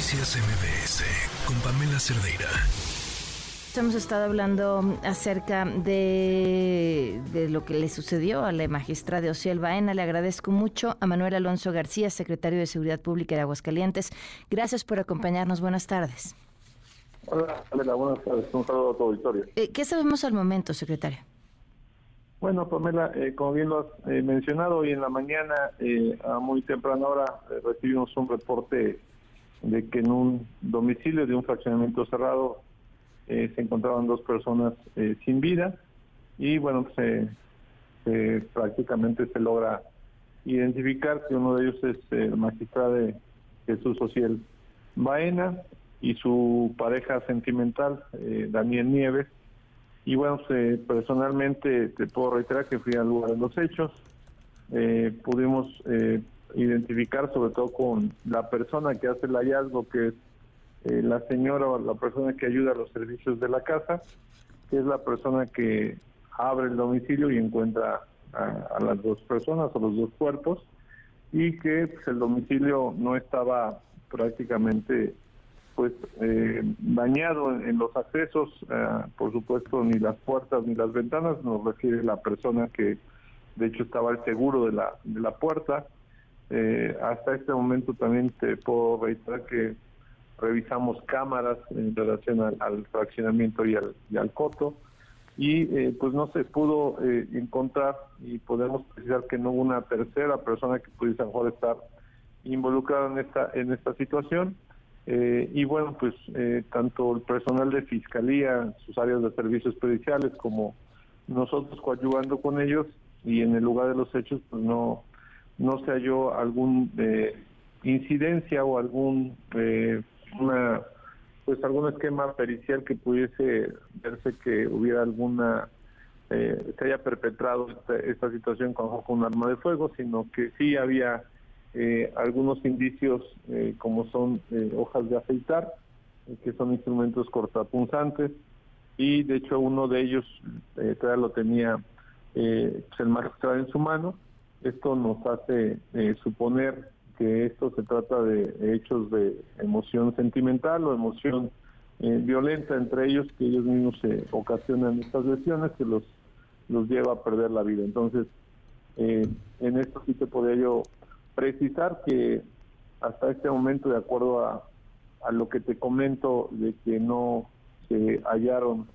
Noticias MBS con Pamela Cerdeira. Hemos estado hablando acerca de, lo que le sucedió a la magistrada Ociel Baena. Le agradezco mucho a Manuel Alonso García, secretario de Seguridad Pública de Aguascalientes. Gracias por acompañarnos. Buenas tardes. Hola, Pamela. Buenas tardes. Un saludo a tu auditorio. Eh, ¿Qué sabemos al momento, secretario? Bueno, Pamela, eh, como bien lo has eh, mencionado, hoy en la mañana, a muy temprana hora, recibimos un reporte de que en un domicilio de un fraccionamiento cerrado se encontraban dos personas sin vida y bueno, pues, prácticamente se logra identificar que uno de ellos es el magistrado Jesús Social Baena y su pareja sentimental, Daniel Nieves, y bueno, personalmente te puedo reiterar que fui al lugar de los hechos. Eh, pudimos eh, identificar sobre todo con la persona que hace el hallazgo, que es eh, la señora o la persona que ayuda a los servicios de la casa, que es la persona que abre el domicilio y encuentra a, las dos personas o los dos cuerpos, y que pues, el domicilio no estaba prácticamente pues eh, dañado en, los accesos, eh, por supuesto ni las puertas ni las ventanas, nos refiere la persona que de hecho estaba al seguro de la, de la puerta. Eh, hasta este momento también te puedo reiterar que revisamos cámaras en relación al, fraccionamiento y al, y al coto. Y eh, pues no se pudo encontrar y podemos precisar que no hubo una tercera persona que pudiese mejor estar involucrada en esta en esta situación. Eh, y bueno, pues eh, tanto el personal de fiscalía, sus áreas de servicios periciales, como nosotros coadyuvando con ellos y en el lugar de los hechos, pues no, no se halló algún eh, incidencia o algún una pues algún esquema pericial que pudiese verse que hubiera alguna se haya perpetrado esta, situación con, un arma de fuego, sino que sí había eh, algunos indicios eh, como son eh, hojas de afeitar, que son instrumentos cortapunzantes, y de hecho uno de ellos todavía lo tenía pues, el magistrado en su mano. Esto nos hace suponer que esto se trata de hechos de emoción sentimental o emoción violenta entre ellos, que ellos mismos se ocasionan estas lesiones que los, los lleva a perder la vida. Entonces, en esto sí te podría yo precisar que hasta este momento, de acuerdo a, lo que te comento, de que no se hallaron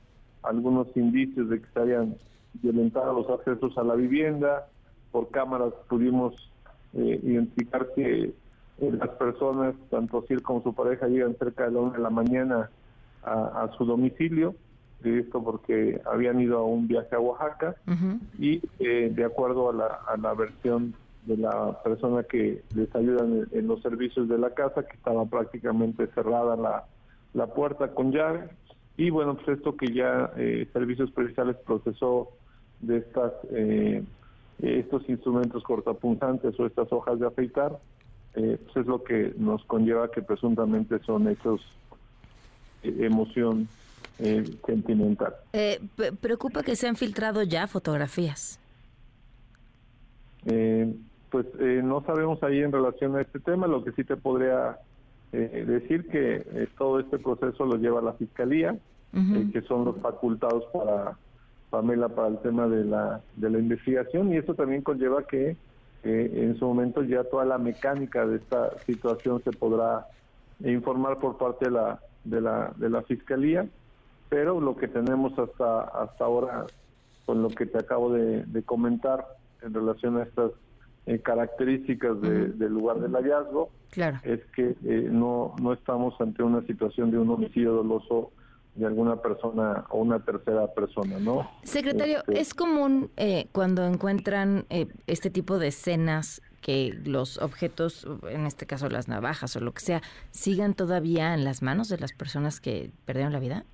algunos indicios de que se habían violentado los accesos a la vivienda, por cámaras pudimos eh, identificar que eh, las personas, tanto Sir como su pareja, llegan cerca de la una de la mañana a, su domicilio, esto porque habían ido a un viaje a Oaxaca, y eh, de acuerdo a la, a la versión de la persona que les ayuda en, los servicios de la casa, que estaba prácticamente cerrada la, la puerta con llave. Y bueno, pues esto que ya eh, Servicios Periciales procesó de estas eh, estos instrumentos cortapunzantes o estas hojas de afeitar, eh, pues es lo que nos conlleva que presuntamente son hechos emoción sentimental. ¿Preocupa que se han filtrado ya fotografías? Eh, pues eh, no sabemos ahí en relación a este tema. Lo que sí te podría eh, decir que eh, todo este proceso lo lleva la fiscalía, que son los facultados para Pamela para el tema de la de la investigación y eso también conlleva que en su momento ya toda la mecánica de esta situación se podrá informar por parte de la de la de la fiscalía, pero lo que tenemos hasta hasta ahora con lo que te acabo de comentar en relación a estas eh, características del lugar del hallazgo es que eh, no, no estamos ante una situación de un homicidio doloso de alguna persona o una tercera persona, ¿no? Secretario, este, ¿es común eh, cuando encuentran este tipo de escenas que los objetos, en este caso las navajas o lo que sea, sigan todavía en las manos de las personas que perdieron la vida?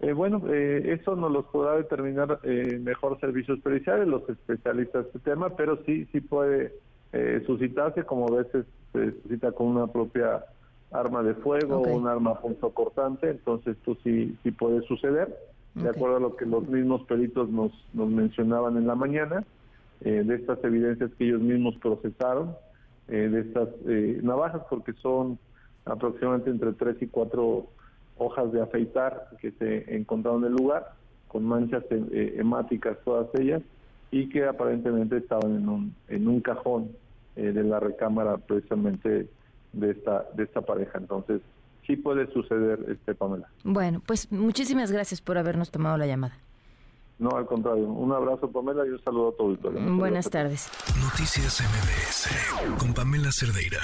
Eh, bueno, eh, eso nos los podrá determinar eh, mejor servicios periciales, los especialistas de este tema, pero sí, sí puede eh, suscitarse, como a veces se suscita con una propia arma de fuego o un arma cortante, entonces esto sí, sí puede suceder, de acuerdo a lo que los mismos peritos nos, nos mencionaban en la mañana, de estas evidencias que ellos mismos procesaron, de estas navajas, porque son aproximadamente entre tres y cuatro hojas de afeitar que se encontraron en el lugar, con manchas hemáticas todas ellas, y que aparentemente estaban en un, en un cajón de la recámara precisamente de esta, de esta pareja. Entonces, sí puede suceder, este Pamela. Bueno, pues muchísimas gracias por habernos tomado la llamada. No, al contrario. Un abrazo, Pamela, y un saludo a todo el Buenas tardes. Noticias MBS con Pamela Cerdeira.